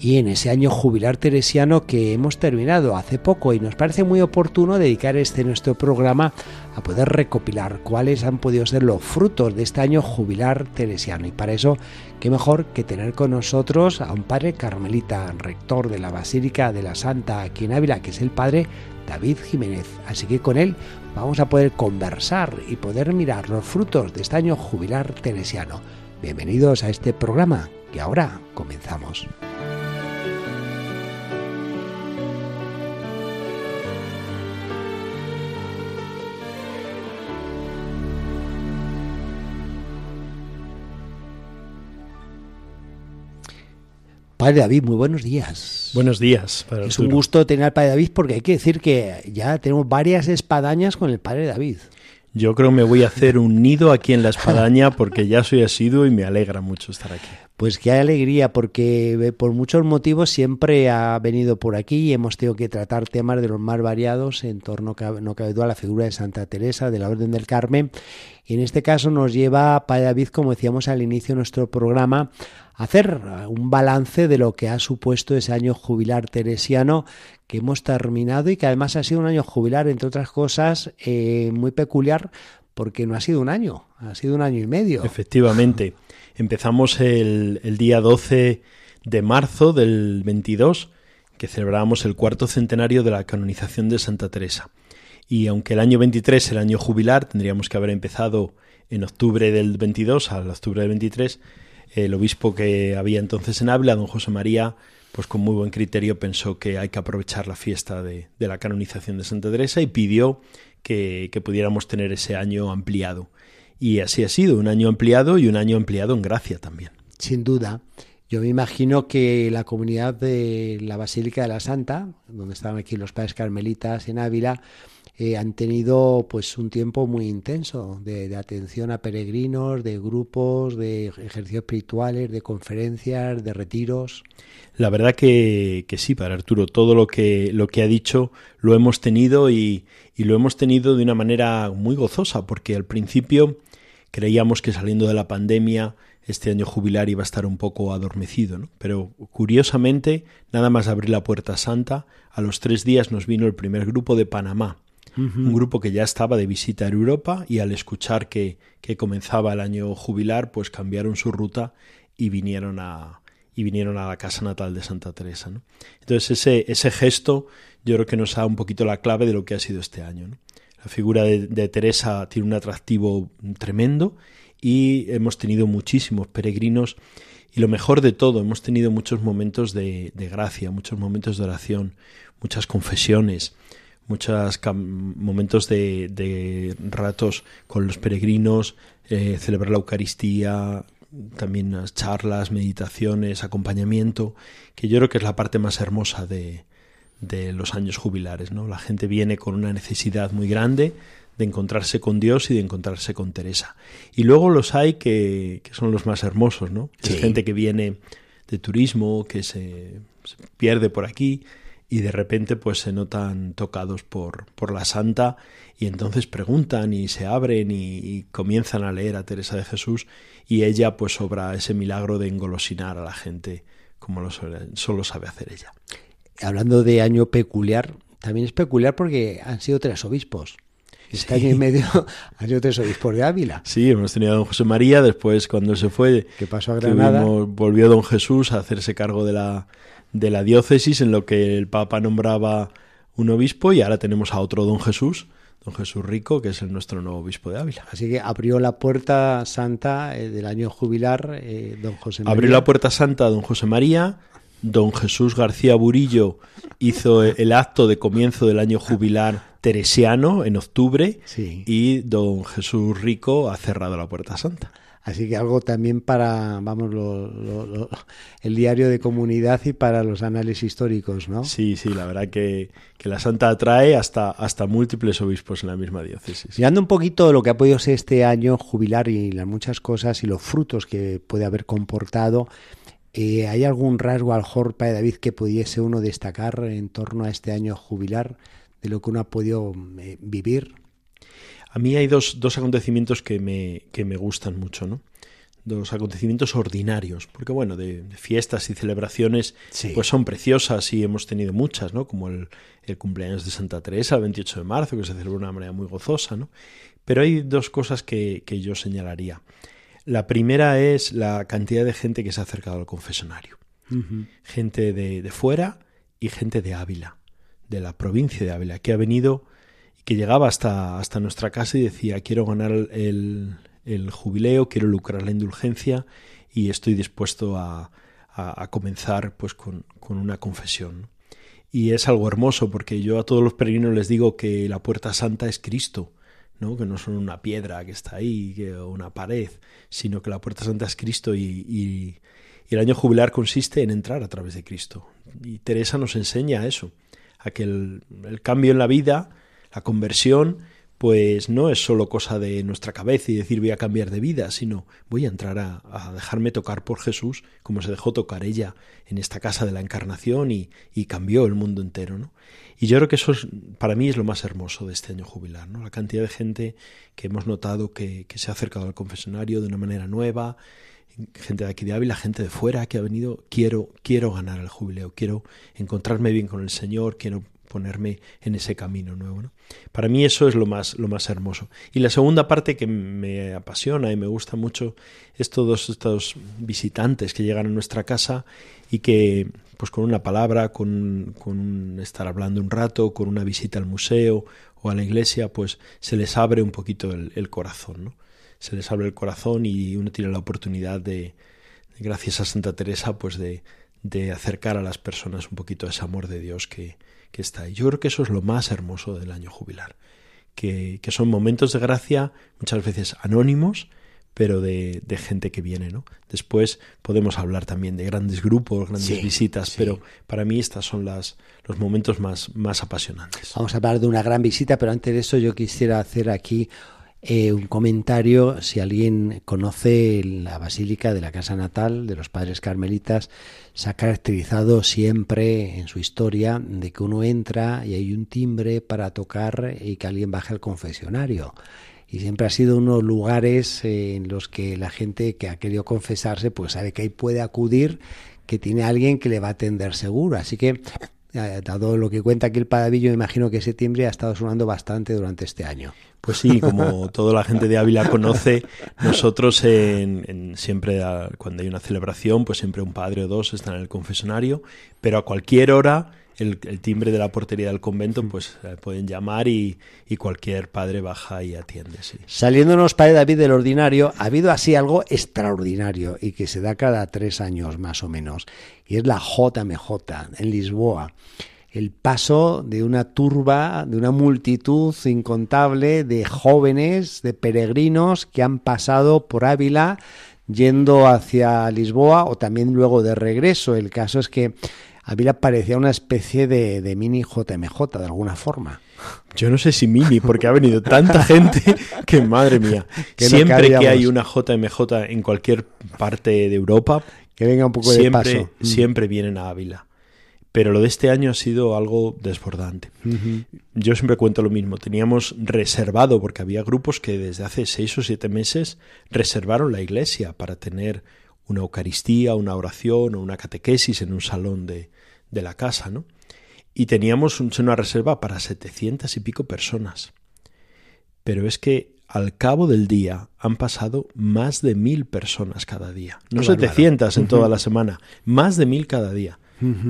y en ese año jubilar teresiano que hemos terminado hace poco y nos parece muy oportuno dedicar este nuestro programa a poder recopilar cuáles han podido ser los frutos de este año jubilar teresiano y para eso qué mejor que tener con nosotros a un padre carmelita, rector de la Basílica de la Santa aquí en Ávila, que es el padre David Jiménez. Así que con él vamos a poder conversar y poder mirar los frutos de este año jubilar teresiano. Bienvenidos a este programa que ahora comenzamos. Padre David, muy buenos días. Buenos días. Padre es un gusto tener al Padre David porque hay que decir que ya tenemos varias espadañas con el Padre David. Yo creo que me voy a hacer un nido aquí en la espadaña porque ya soy asiduo y me alegra mucho estar aquí. Pues qué alegría, porque eh, por muchos motivos siempre ha venido por aquí y hemos tenido que tratar temas de los más variados en torno, no cabe duda, a la figura de Santa Teresa, de la Orden del Carmen. Y en este caso nos lleva Padre David, como decíamos al inicio de nuestro programa, a hacer un balance de lo que ha supuesto ese año jubilar teresiano que hemos terminado y que además ha sido un año jubilar, entre otras cosas, eh, muy peculiar porque no ha sido un año, ha sido un año y medio. Efectivamente. Empezamos el, día 12 de marzo del 22, que celebramos el cuarto centenario de la canonización de Santa Teresa. Y aunque el año 23 el año jubilar, tendríamos que haber empezado en octubre del 22 al octubre del 23, el obispo que había entonces en Ávila, don José María, pues con muy buen criterio pensó que hay que aprovechar la fiesta de, la canonización de Santa Teresa y pidió que pudiéramos tener ese año ampliado. Y así ha sido, un año ampliado y un año ampliado en gracia también. Sin duda. Yo me imagino que la comunidad de la Basílica de la Santa, donde estaban aquí los padres carmelitas en Ávila, eh, han tenido pues un tiempo muy intenso de, atención a peregrinos, de grupos, de ejercicios espirituales, de conferencias, de retiros. La verdad que, que, sí, para Arturo, todo lo que, lo que ha dicho lo hemos tenido y, y lo hemos tenido de una manera muy gozosa, porque al principio Creíamos que saliendo de la pandemia este año jubilar iba a estar un poco adormecido, ¿no? pero curiosamente, nada más abrir la Puerta Santa, a los tres días nos vino el primer grupo de Panamá, un grupo que ya estaba de visita en Europa y al escuchar que, que comenzaba el año jubilar, pues cambiaron su ruta y vinieron a, y vinieron a la casa natal de Santa Teresa. ¿no? Entonces ese, ese gesto yo creo que nos da un poquito la clave de lo que ha sido este año. ¿no? La figura de, Teresa tiene un atractivo tremendo y hemos tenido muchísimos peregrinos y lo mejor de todo, hemos tenido muchos momentos de, gracia, muchos momentos de oración, muchas confesiones, muchos momentos de, ratos con los peregrinos, eh, celebrar la Eucaristía, también charlas, meditaciones, acompañamiento, que yo creo que es la parte más hermosa de, de los años jubilares. ¿no? La gente viene con una necesidad muy grande de encontrarse con Dios y de encontrarse con Teresa. Y luego los hay que, que son los más hermosos, ¿no? Es gente que viene de turismo, que se, pierde por aquí y de repente pues se notan tocados por, por la santa y entonces preguntan y se abren y, comienzan a leer a Teresa de Jesús y ella pues obra ese milagro de engolosinar a la gente como lo solo sabe hacer ella hablando de año peculiar, también es peculiar porque han sido tres obispos. Este año y medio sido tres obispos de Ávila. Sí, hemos tenido a don José María, después cuando se fue, que pasó a Granada, volvió don Jesús a hacerse cargo de la, de la diócesis en lo que el Papa nombraba un obispo y ahora tenemos a otro don Jesús, don Jesús Rico, que es el nuestro nuevo obispo de Ávila. Así que abrió la puerta santa eh, del año jubilar eh, don José María. Abrió la puerta santa don José María, don Jesús García Burillo hizo el acto de comienzo del año jubilar teresiano en octubre y don Jesús Rico ha cerrado la Puerta Santa. Así que algo también para, vamos, el diario de comunidad y para los análisis históricos, ¿no? Sí, sí, la verdad que, la Santa atrae hasta, hasta múltiples obispos en la misma diócesis. Mirando un poquito lo que ha podido ser este año jubilar y las muchas cosas y los frutos que puede haber comportado, eh, ¿hay algún rasgo al Jorpa de David que pudiese uno destacar en torno a este año jubilar de lo que uno ha podido eh, vivir? A mí hay dos, dos acontecimientos que me, que me gustan mucho, ¿no? Dos acontecimientos ordinarios, porque bueno, de, fiestas y celebraciones, pues son preciosas y hemos tenido muchas, ¿no? Como el, el, cumpleaños de Santa Teresa, el 28 de marzo, que se celebra de una manera muy gozosa, ¿no? Pero hay dos cosas que, que yo señalaría. La primera es la cantidad de gente que se ha acercado al confesionario. Gente de, de fuera y gente de Ávila, de la provincia de Ávila, que ha venido que llegaba hasta, hasta nuestra casa y decía, quiero ganar el, el jubileo, quiero lucrar la indulgencia y estoy dispuesto a, a, comenzar pues con, con, una confesión. Y es algo hermoso porque yo a todos los peregrinos les digo que la puerta santa es Cristo, ¿no? que no son una piedra que está ahí o una pared, sino que la puerta santa es Cristo y, y, y el año jubilar consiste en entrar a través de Cristo. Y Teresa nos enseña eso, a que el, cambio en la vida la conversión pues no es solo cosa de nuestra cabeza y decir voy a cambiar de vida, sino voy a entrar a, dejarme tocar por Jesús como se dejó tocar ella en esta casa de la encarnación y, cambió el mundo entero. ¿no? Y yo creo que eso para mí es lo más hermoso de este año jubilar, ¿no? la cantidad de gente que hemos notado que, que se ha acercado al confesionario de una manera nueva, gente de aquí de Ávila, gente de fuera que ha venido, quiero, quiero ganar el jubileo, quiero encontrarme bien con el Señor, quiero ponerme en ese camino nuevo. ¿no? Para mí eso es lo más, lo más hermoso. Y la segunda parte que me apasiona y me gusta mucho es todos estos visitantes que llegan a nuestra casa y que pues con una palabra, con, con estar hablando un rato, con una visita al museo o a la iglesia, pues se les abre un poquito el, corazón, ¿no? Se les abre el corazón y uno tiene la oportunidad de, gracias a Santa Teresa, pues de, de acercar a las personas un poquito a ese amor de Dios que, que está ahí. Yo creo que eso es lo más hermoso del año jubilar, que, que son momentos de gracia muchas veces anónimos, pero de, de, gente que viene, ¿no? Después podemos hablar también de grandes grupos, grandes visitas, pero para mí estas son las, los momentos más, más apasionantes. Vamos a hablar de una gran visita, pero antes de eso yo quisiera hacer aquí eh, un comentario, si alguien conoce la Basílica de la Casa Natal de los Padres Carmelitas, se ha caracterizado siempre en su historia de que uno entra y hay un timbre para tocar y que alguien baje al confesionario. Y siempre ha sido unos lugares eh, en los que la gente que ha querido confesarse, pues sabe que ahí puede acudir, que tiene alguien que le va a atender seguro. Así que dado lo que cuenta aquí el Padavillo, imagino que ese timbre ha estado sonando bastante durante este año. Pues sí, como toda la gente de Ávila conoce, nosotros en, siempre cuando hay una celebración, pues siempre un padre o dos están en el confesionario, pero a cualquier hora el, timbre de la portería del convento, pues eh, pueden llamar y, cualquier padre baja y atiende. Sí. Saliéndonos, Padre David, del ordinario, ha habido así algo extraordinario y que se da cada tres años más o menos, y es la JMJ en Lisboa el paso de una turba, de una multitud incontable de jóvenes, de peregrinos que han pasado por Ávila yendo hacia Lisboa o también luego de regreso. El caso es que Ávila parecía una especie de, de mini JMJ de alguna forma. Yo no sé si mini, porque ha venido tanta gente que madre mía. Siempre que hay una JMJ en cualquier parte de Europa, que venga un poco de paso. Mm. Siempre vienen a Ávila. Pero lo de este año ha sido algo desbordante. Yo siempre cuento lo mismo. Teníamos reservado, porque había grupos que desde hace seis o siete meses reservaron la iglesia para tener una Eucaristía, una oración o una catequesis en un salón de, de la casa, ¿no? Y teníamos una reserva para setecientas y pico personas. Pero es que al cabo del día han pasado más de mil personas cada día. No setecientas en toda la semana, más de mil cada día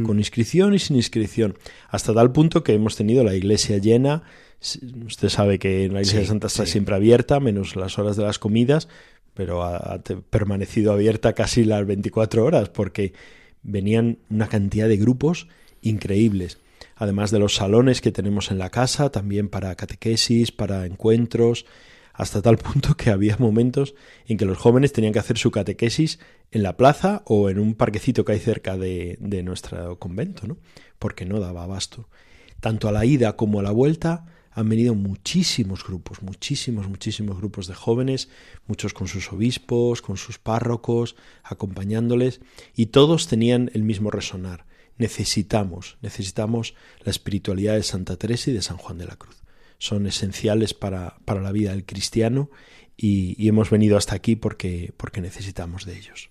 con inscripción y sin inscripción, hasta tal punto que hemos tenido la iglesia llena. Usted sabe que la iglesia de Santa está siempre abierta, menos las horas de las comidas, pero ha, permanecido abierta casi las 24 horas porque venían una cantidad de grupos increíbles. además de los salones que tenemos en la casa, también para catequesis, para encuentros, hasta tal punto que había momentos en que los jóvenes tenían que hacer su catequesis en la plaza o en un parquecito que hay cerca de, de nuestro convento, ¿no? porque no daba abasto. Tanto a la ida como a la vuelta han venido muchísimos grupos, muchísimos, muchísimos grupos de jóvenes, muchos con sus obispos, con sus párrocos, acompañándoles, y todos tenían el mismo resonar. Necesitamos, necesitamos la espiritualidad de Santa Teresa y de San Juan de la Cruz. Son esenciales para, para la vida del cristiano y, hemos venido hasta aquí porque, porque necesitamos de ellos.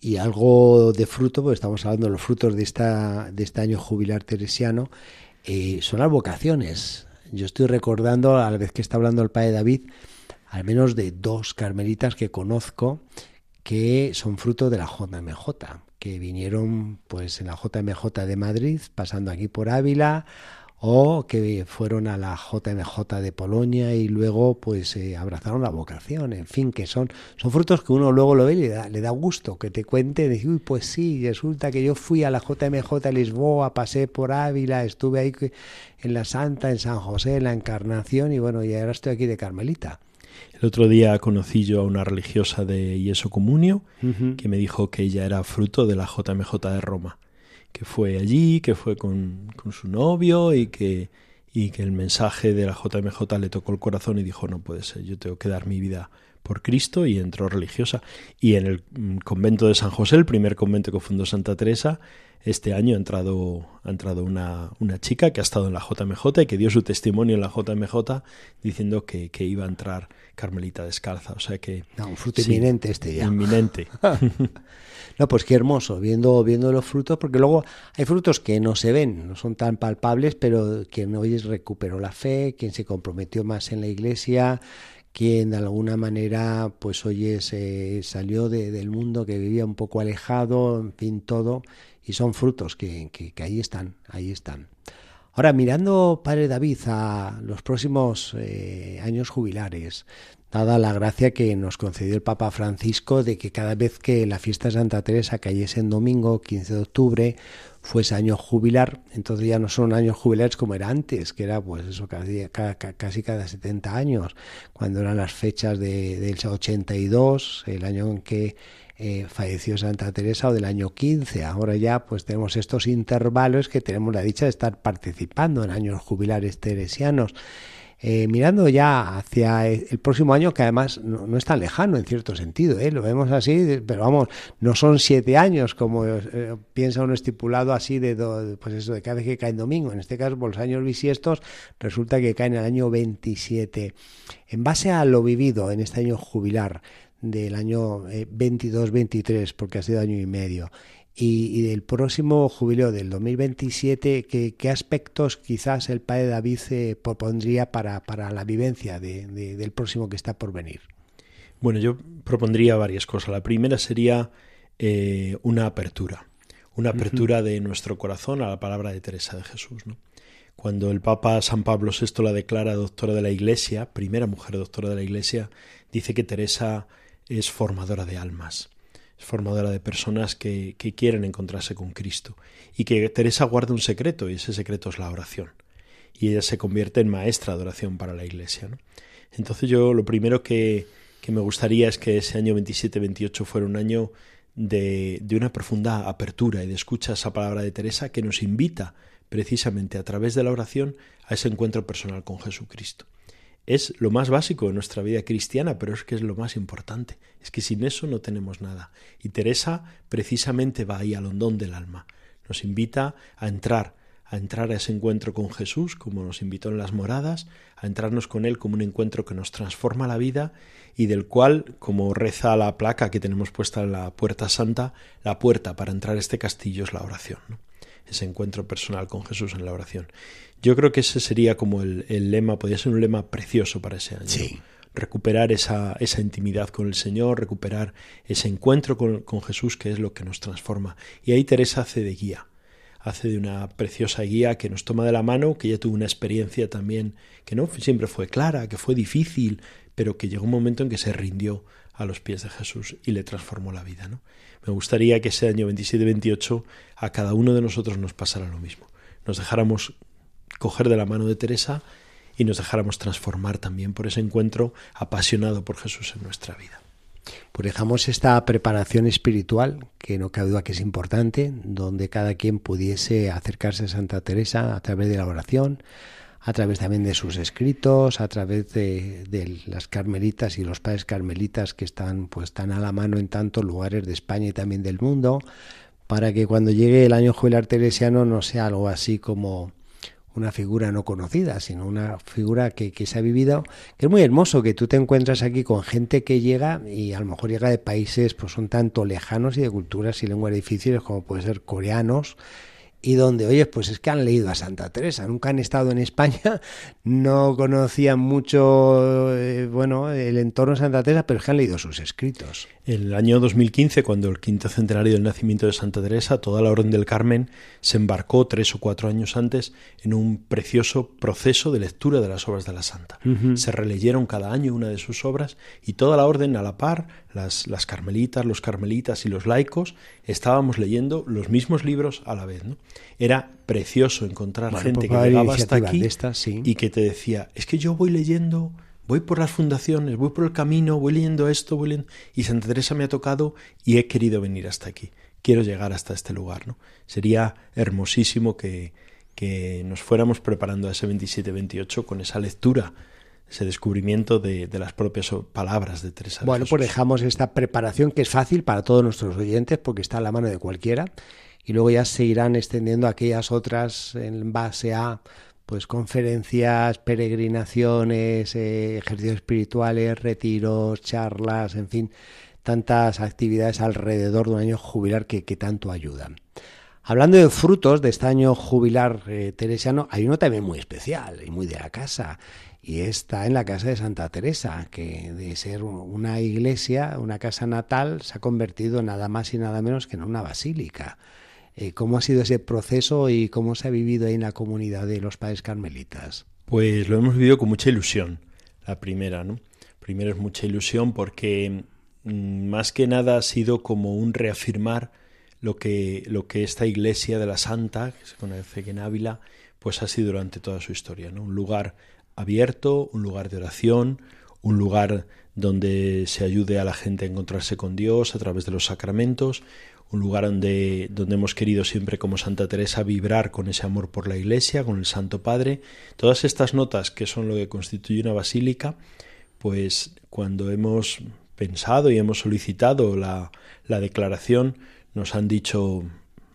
Y algo de fruto, porque estamos hablando de los frutos de, esta, de este año jubilar teresiano, eh, son las vocaciones yo estoy recordando, a la vez que está hablando el padre David, al menos de dos carmelitas que conozco que son fruto de la JMJ, que vinieron pues en la JMJ de Madrid, pasando aquí por Ávila, o que fueron a la JMJ de Polonia y luego pues eh, abrazaron la vocación, en fin, que son, son frutos que uno luego lo ve y le da, le da gusto, que te cuente, decir, uy, pues sí, resulta que yo fui a la JMJ de Lisboa, pasé por Ávila, estuve ahí en la Santa, en San José, en la Encarnación y bueno, y ahora estoy aquí de Carmelita. El otro día conocí yo a una religiosa de Yeso Comunio que me dijo que ella era fruto de la JMJ de Roma que fue allí, que fue con, con su novio y que, y que el mensaje de la JMJ le tocó el corazón y dijo, no puede ser, yo tengo que dar mi vida por Cristo y entró religiosa. Y en el mm, convento de San José, el primer convento que fundó Santa Teresa, este año ha entrado, ha entrado una, una chica que ha estado en la JMJ y que dio su testimonio en la JMJ diciendo que, que iba a entrar Carmelita descalza. O sea que... un fruto inminente este ya. Inminente. No, pues qué hermoso, viendo, viendo los frutos, porque luego hay frutos que no se ven, no son tan palpables, pero quien hoy recuperó la fe, quien se comprometió más en la iglesia, quien de alguna manera, pues oye, se salió del mundo que vivía un poco alejado, en fin, todo, y son frutos que, que, ahí están, ahí están. Ahora, mirando, Padre David, a los próximos eh, años jubilares, dada la gracia que nos concedió el Papa Francisco de que cada vez que la fiesta de Santa Teresa cayese en domingo, 15 de octubre, fuese año jubilar, entonces ya no son años jubilares como era antes, que era pues eso casi, casi cada 70 años, cuando eran las fechas de, del 82, el año en que eh, falleció Santa Teresa o del año 15. Ahora ya pues tenemos estos intervalos que tenemos la dicha de estar participando en años jubilares teresianos. Eh, mirando ya hacia el próximo año, que además no, es tan lejano en cierto sentido, ¿eh? lo vemos así, pero vamos, no son siete años como eh, piensa uno estipulado así de, pues eso, de cada vez que cae en domingo. En este caso, por los años bisiestos, resulta que cae en el año 27. En base a lo vivido en este año jubilar del año 22-23, porque ha sido año y medio, y, del próximo jubileo del 2027, ¿qué, qué aspectos quizás el padre David se eh, propondría para, para la vivencia de, del próximo que está por venir? Bueno, yo propondría varias cosas. La primera sería eh, una apertura, una apertura de nuestro corazón a la palabra de Teresa de Jesús. ¿no? Cuando el Papa San Pablo VI la declara doctora de la Iglesia, primera mujer doctora de la Iglesia, dice que Teresa es formadora de almas es formadora de personas que, quieren encontrarse con Cristo. Y que Teresa guarda un secreto y ese secreto es la oración. Y ella se convierte en maestra de oración para la Iglesia. Entonces yo lo primero que, que, me gustaría es que ese año 27-28 fuera un año de, de, una profunda apertura y de escucha a esa palabra de Teresa que nos invita precisamente a través de la oración a ese encuentro personal con Jesucristo es lo más básico de nuestra vida cristiana, pero es que es lo más importante. Es que sin eso no tenemos nada. Y Teresa precisamente va ahí al hondón del alma. Nos invita a entrar, a entrar a ese encuentro con Jesús, como nos invitó en las moradas, a entrarnos con Él como un encuentro que nos transforma la vida y del cual, como reza la placa que tenemos puesta en la puerta santa, la puerta para entrar a este castillo es la oración. Ese encuentro personal con Jesús en la oración. Yo creo que ese sería como el, lema, podría ser un lema precioso para ese año. Recuperar esa, esa intimidad con el Señor, recuperar ese encuentro con, con Jesús que es lo que nos transforma. Y ahí Teresa hace de guía hace de una preciosa guía que nos toma de la mano, que ella tuvo una experiencia también que no siempre fue clara, que fue difícil, pero que llegó un momento en que se rindió a los pies de Jesús y le transformó la vida. ¿no? Me gustaría que ese año 27-28 a cada uno de nosotros nos pasara lo mismo nos dejáramos coger de la mano de Teresa y nos dejáramos transformar también por ese encuentro apasionado por Jesús en nuestra vida. Pues dejamos esta preparación espiritual, que no cabe duda que es importante, donde cada quien pudiese acercarse a Santa Teresa a través de la oración, a través también de sus escritos, a través de, de, las carmelitas y los padres carmelitas que están pues tan a la mano en tantos lugares de España y también del mundo, para que cuando llegue el año jubilar teresiano no sea algo así como una figura no conocida, sino una figura que, que, se ha vivido, que es muy hermoso, que tú te encuentras aquí con gente que llega y a lo mejor llega de países pues son tanto lejanos y de culturas y lenguas difíciles como pueden ser coreanos, y donde, oye, pues es que han leído a Santa Teresa, nunca han estado en España, no conocían mucho, eh, bueno, el entorno de Santa Teresa, pero es que han leído sus escritos. En el año 2015, cuando el quinto centenario del nacimiento de Santa Teresa, toda la Orden del Carmen se embarcó tres o cuatro años antes en un precioso proceso de lectura de las obras de la Santa. Uh -huh. Se releyeron cada año una de sus obras y toda la Orden a la par, las, las carmelitas, los carmelitas y los laicos, estábamos leyendo los mismos libros a la vez. ¿no? Era precioso encontrar bueno, gente pues que llegaba hasta aquí sí. y que te decía, es que yo voy leyendo voy por las fundaciones, voy por el camino, voy leyendo esto, voy leyendo... y Santa Teresa me ha tocado y he querido venir hasta aquí. Quiero llegar hasta este lugar, ¿no? Sería hermosísimo que, que nos fuéramos preparando a ese 27-28 con esa lectura, ese descubrimiento de, de, las propias palabras de Teresa. De bueno, Jesús. pues dejamos esta preparación que es fácil para todos nuestros oyentes porque está a la mano de cualquiera y luego ya se irán extendiendo aquellas otras en base a pues conferencias, peregrinaciones, eh, ejercicios espirituales, retiros, charlas, en fin, tantas actividades alrededor de un año jubilar que, que tanto ayudan. Hablando de frutos de este año jubilar eh, teresiano, hay uno también muy especial y muy de la casa, y está en la casa de Santa Teresa, que de ser una iglesia, una casa natal, se ha convertido nada más y nada menos que en una basílica. Eh, ¿Cómo ha sido ese proceso y cómo se ha vivido ahí en la comunidad de los padres carmelitas? Pues lo hemos vivido con mucha ilusión, la primera, ¿no? Primero es mucha ilusión porque mmm, más que nada ha sido como un reafirmar lo que, lo que esta iglesia de la Santa, que se conoce en Ávila, pues ha sido durante toda su historia, ¿no? Un lugar abierto, un lugar de oración, un lugar donde se ayude a la gente a encontrarse con Dios a través de los sacramentos, un lugar donde, donde hemos querido siempre como Santa Teresa vibrar con ese amor por la Iglesia, con el Santo Padre. Todas estas notas que son lo que constituye una basílica, pues cuando hemos pensado y hemos solicitado la, la declaración, nos han dicho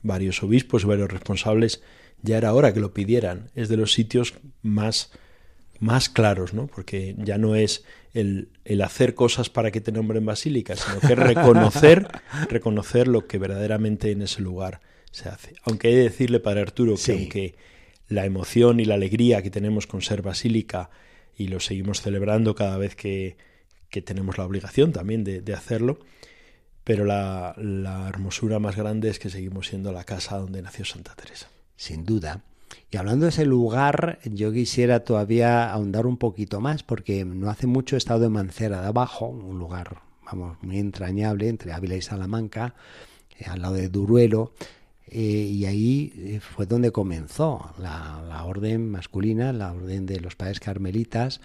varios obispos varios responsables, ya era hora que lo pidieran. Es de los sitios más más claros, ¿no? Porque ya no es el, el, hacer cosas para que te nombren basílica, sino que reconocer, reconocer lo que verdaderamente en ese lugar se hace. Aunque he de decirle, Padre Arturo, que aunque la emoción y la alegría que tenemos con ser basílica, y lo seguimos celebrando cada vez que, que tenemos la obligación también de, de hacerlo, pero la, la hermosura más grande es que seguimos siendo la casa donde nació Santa Teresa. Sin duda. Y hablando de ese lugar, yo quisiera todavía ahondar un poquito más, porque no hace mucho he estado en Mancera de Abajo, un lugar, vamos, muy entrañable entre Ávila y Salamanca, eh, al lado de Duruelo, eh, y ahí fue donde comenzó la, orden masculina, la orden de los padres carmelitas,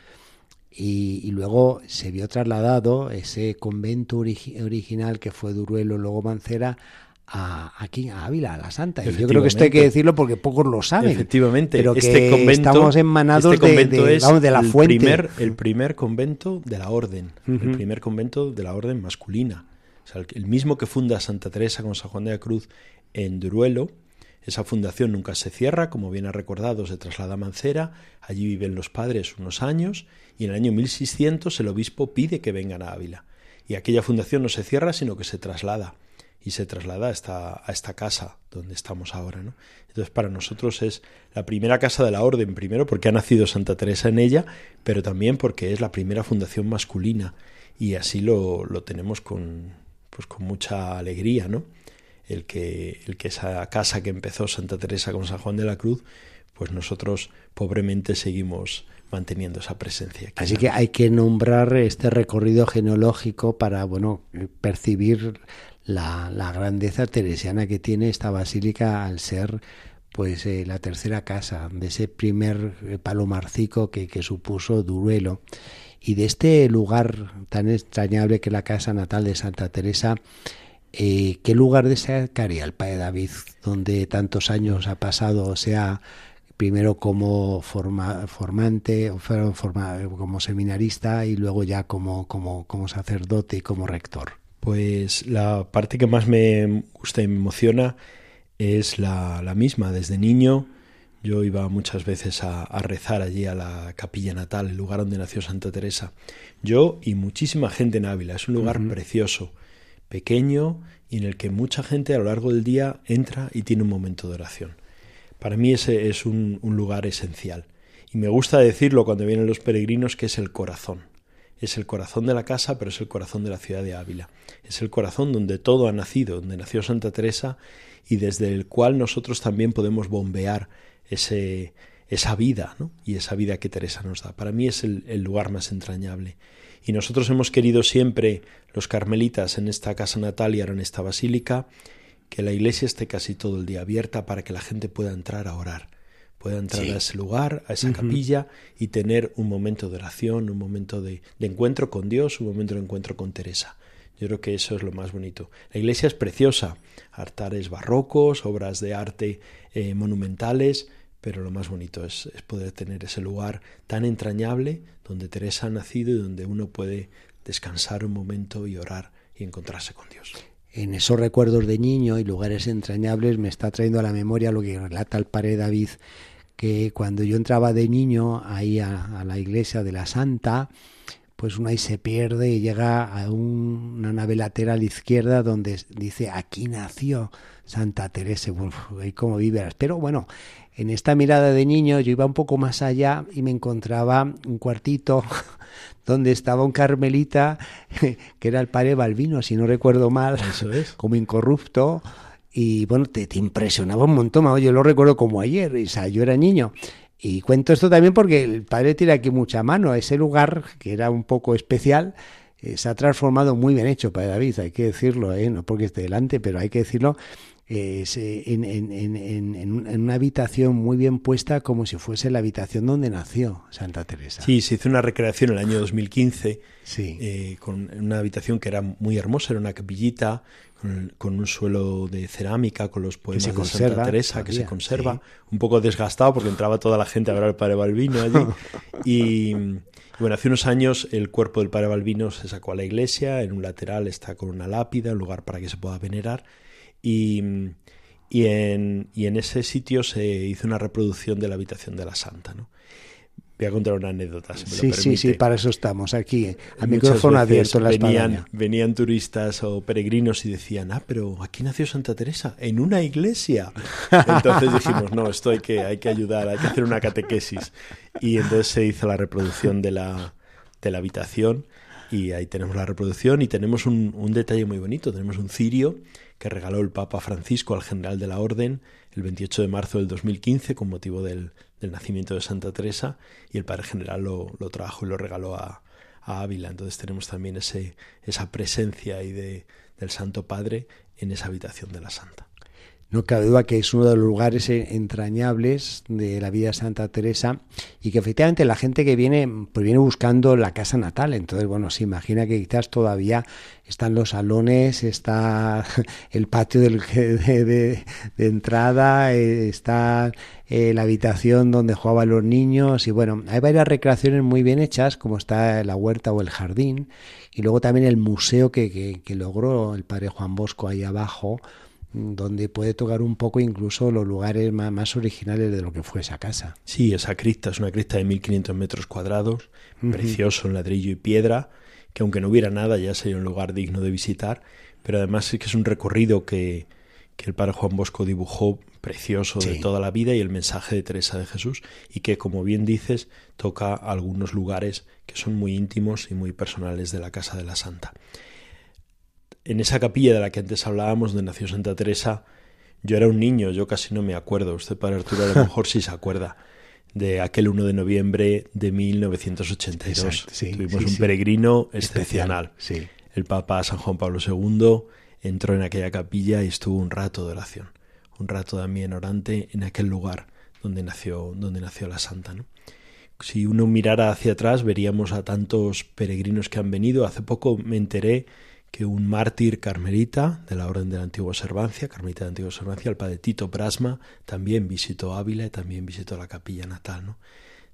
y, luego se vio trasladado ese convento ori original que fue Duruelo, luego Mancera, a, aquí a Ávila, a la Santa. Y yo creo que esto hay que decirlo porque pocos lo saben. Efectivamente, pero este que convento, estamos emanados este convento de, de, es vamos, de la el fuente. Primer, el primer convento de la orden, uh -huh. el primer convento de la orden masculina. O sea, el, el, mismo que funda Santa Teresa con San Juan de la Cruz en Duruelo. Esa fundación nunca se cierra, como bien ha recordado, se traslada a Mancera, allí viven los padres unos años y en el año 1600 el obispo pide que vengan a Ávila. Y aquella fundación no se cierra, sino que se traslada y se traslada a esta, a esta casa donde estamos ahora. ¿no? Entonces para nosotros es la primera casa de la orden, primero porque ha nacido Santa Teresa en ella, pero también porque es la primera fundación masculina y así lo, lo tenemos con, pues con mucha alegría, ¿no? El que, el que esa casa que empezó Santa Teresa con San Juan de la Cruz, pues nosotros pobremente seguimos manteniendo esa presencia. Aquí Así que hay que nombrar este recorrido genealógico para, bueno, percibir la, grandeza teresiana que tiene esta basílica al ser pues eh, la tercera casa, de ese primer eh, palomarcico que, que supuso Duruelo y de este lugar tan extrañable que la casa natal de Santa Teresa, eh, ¿qué lugar destacaría el Padre David, donde tantos años ha pasado, o sea, primero como forma, formante, forma, como seminarista y luego ya como sacerdote y como rector? Pues la parte que más me gusta y me emociona es la, la misma. Desde niño yo iba muchas veces a, rezar allí a la capilla natal, el lugar donde nació Santa Teresa. Yo y muchísima gente en Ávila. Es un lugar precioso, pequeño y en el que mucha gente a lo largo del día entra y tiene un momento de oración. Para mí ese es un, un lugar esencial. Y me gusta decirlo cuando vienen los peregrinos que es el corazón. Es el corazón de la casa, pero es el corazón de la ciudad de Ávila. Es el corazón donde todo ha nacido, donde nació Santa Teresa y desde el cual nosotros también podemos bombear esa vida ¿no? y esa vida que Teresa nos da. Para mí es el, lugar más entrañable. Y nosotros hemos querido siempre, los carmelitas, en esta casa natal y ahora en esta basílica, que la iglesia esté casi todo el día abierta para que la gente pueda entrar a orar, pueda entrar a ese lugar, a esa capilla y tener un momento de oración, un momento de, de encuentro con Dios, un momento de encuentro con Teresa. Yo creo que eso es lo más bonito. La iglesia es preciosa, altares barrocos, obras de arte eh, monumentales, pero lo más bonito es, es, poder tener ese lugar tan entrañable donde Teresa ha nacido y donde uno puede descansar un momento y orar y encontrarse con Dios. En esos recuerdos de niño y lugares entrañables me está trayendo a la memoria lo que relata el padre David, que cuando yo entraba de niño ahí a, a la iglesia de la Santa, pues uno ahí se pierde y llega a un, una nave lateral izquierda donde dice aquí nació Santa Teresa, y cómo vive. Pero bueno, en esta mirada de niño yo iba un poco más allá y me encontraba un cuartito donde estaba un carmelita que era el padre Balbino, si no recuerdo mal, Eso es. como incorrupto. Y bueno, te, te impresionaba un montón, yo lo recuerdo como ayer, o sea, yo era niño. Y cuento esto también porque el padre tiene aquí mucha mano. Ese lugar, que era un poco especial, eh, se ha transformado muy bien hecho, Padre David, hay que decirlo, ¿eh? no porque esté delante, pero hay que decirlo, eh, en, en, en, en, una habitación muy bien puesta como si fuese la habitación donde nació Santa Teresa. Sí, se hizo una recreación en el año 2015 sí. eh, con una habitación que era muy hermosa, era una capillita con, con un suelo de cerámica, con los poemas de Santa Teresa todavía, que se conserva, sí. un poco desgastado porque entraba toda la gente a ver al Padre Balbino allí. y, bueno, hace unos años el cuerpo del Padre Balbino se sacó a la iglesia, en un lateral está con una lápida, un lugar para que se pueda venerar. Y, y, en, y en ese sitio se hizo una reproducción de la habitación de la Santa. ¿no? Voy a contar una anécdota. Si me sí, lo sí, sí, para eso estamos aquí, al micrófono abierto en la venían, venían turistas o peregrinos y decían, ah, pero aquí nació Santa Teresa, en una iglesia. Entonces dijimos, no, esto hay que, hay que ayudar, hay que hacer una catequesis. Y entonces se hizo la reproducción de la, de la habitación y ahí tenemos la reproducción y tenemos un, un detalle muy bonito, tenemos un cirio que regaló el Papa Francisco al general de la Orden el 28 de marzo del 2015 con motivo del, del nacimiento de Santa Teresa y el Padre General lo, lo trajo y lo regaló a, a, Ávila. Entonces tenemos también ese, esa presencia ahí de, del Santo Padre en esa habitación de la Santa. No cabe duda que es uno de los lugares entrañables de la vida de Santa Teresa y que efectivamente la gente que viene, pues viene buscando la casa natal. Entonces, bueno, se imagina que quizás todavía están los salones, está el patio del, de, de, entrada, está eh, la habitación donde jugaban los niños y bueno, hay varias recreaciones muy bien hechas, como está la huerta o el jardín, y luego también el museo que, que, que logró el padre Juan Bosco ahí abajo donde puede tocar un poco incluso los lugares más, más, originales de lo que fue esa casa. Sí, esa cripta es una cripta de 1500 metros cuadrados, uh -huh. precioso en ladrillo y piedra, que aunque no hubiera nada ya sería un lugar digno de visitar, pero además es que es un recorrido que, que el padre Juan Bosco dibujó precioso sí. de toda la vida y el mensaje de Teresa de Jesús y que como bien dices toca algunos lugares que son muy íntimos y muy personales de la casa de la Santa en esa capilla de la que antes hablábamos, donde nació Santa Teresa, yo era un niño, yo casi no me acuerdo. Usted, Padre Arturo, a lo mejor sí se acuerda de aquel 1 de noviembre de 1982. Exacto, sí, Tuvimos sí, un sí. peregrino excepcional. Sí. El Papa San Juan Pablo II entró en aquella capilla y estuvo un rato de oración. un rato también orante en aquel lugar donde nació, donde nació la santa. ¿no? Si uno mirara hacia atrás veríamos a tantos peregrinos que han venido. Hace poco me enteré que un mártir carmelita de la Orden de la Antigua Observancia, carmelita de la Antigua Observancia, el padre Tito Brasma, también visitó Ávila y también visitó la capilla natal.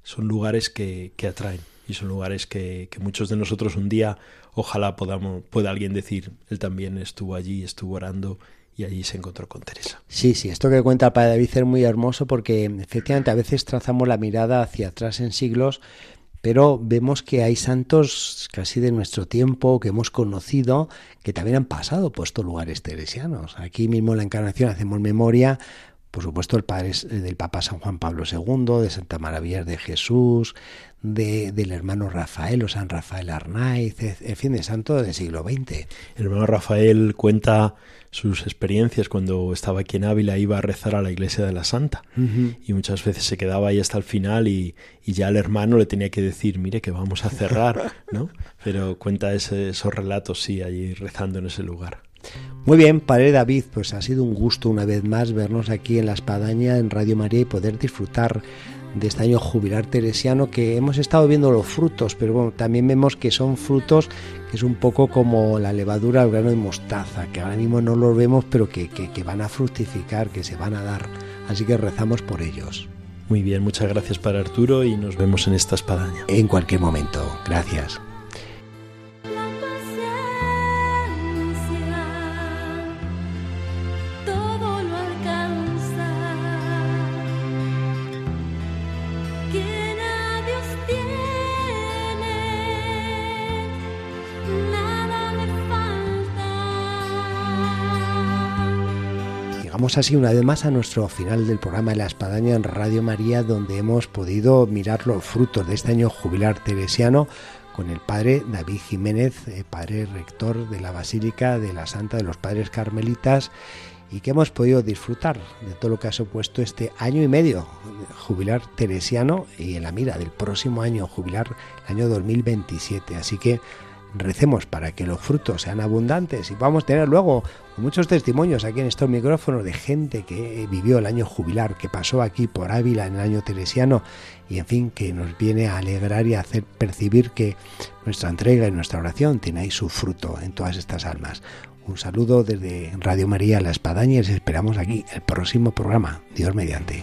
Son lugares que, que atraen y son lugares que, que, muchos de nosotros un día ojalá podamos, pueda alguien decir, él también estuvo allí, estuvo orando y allí se encontró con Teresa. Sí, sí, esto que cuenta el padre David es muy hermoso porque efectivamente a veces trazamos la mirada hacia atrás en siglos, pero vemos que hay santos casi de nuestro tiempo que hemos conocido que también han pasado por estos lugares teresianos. Aquí mismo en la Encarnación hacemos memoria por supuesto el padre del Papa San Juan Pablo II, de Santa Maravilla de Jesús, de, del hermano Rafael o San Rafael Arnaiz, en fin, de santo del siglo XX. El hermano Rafael cuenta sus experiencias cuando estaba aquí en Ávila, iba a rezar a la iglesia de la Santa uh -huh. y muchas veces se quedaba ahí hasta el final y, y, ya el hermano le tenía que decir, mire que vamos a cerrar, ¿no? Pero cuenta ese, esos relatos, sí, allí rezando en ese lugar. Muy bien, Padre David, pues ha sido un gusto una vez más vernos aquí en La Espadaña, en Radio María y poder disfrutar de este año jubilar teresiano que hemos estado viendo los frutos, pero bueno, también vemos que son frutos que es un poco como la levadura al grano de mostaza, que ahora mismo no los vemos, pero que, que, que van a fructificar, que se van a dar. Así que rezamos por ellos. Muy bien, muchas gracias para Arturo y nos vemos en esta espadaña. En cualquier momento, gracias. Llegamos así una vez más a nuestro final del programa de la Espadaña en Radio María, donde hemos podido mirar los frutos de este año jubilar teresiano con el padre David Jiménez, padre rector de la Basílica de la Santa de los Padres Carmelitas, y que hemos podido disfrutar de todo lo que ha supuesto este año y medio jubilar teresiano y en la mira del próximo año jubilar el año 2027. Así que recemos para que los frutos sean abundantes y vamos a tener luego muchos testimonios aquí en estos micrófonos de gente que vivió el año jubilar, que pasó aquí por Ávila en el año teresiano y en fin, que nos viene a alegrar y a hacer percibir que nuestra entrega y nuestra oración tiene ahí su fruto en todas estas almas. Un saludo desde Radio María La Espadaña y les esperamos aquí el próximo programa. Dios mediante.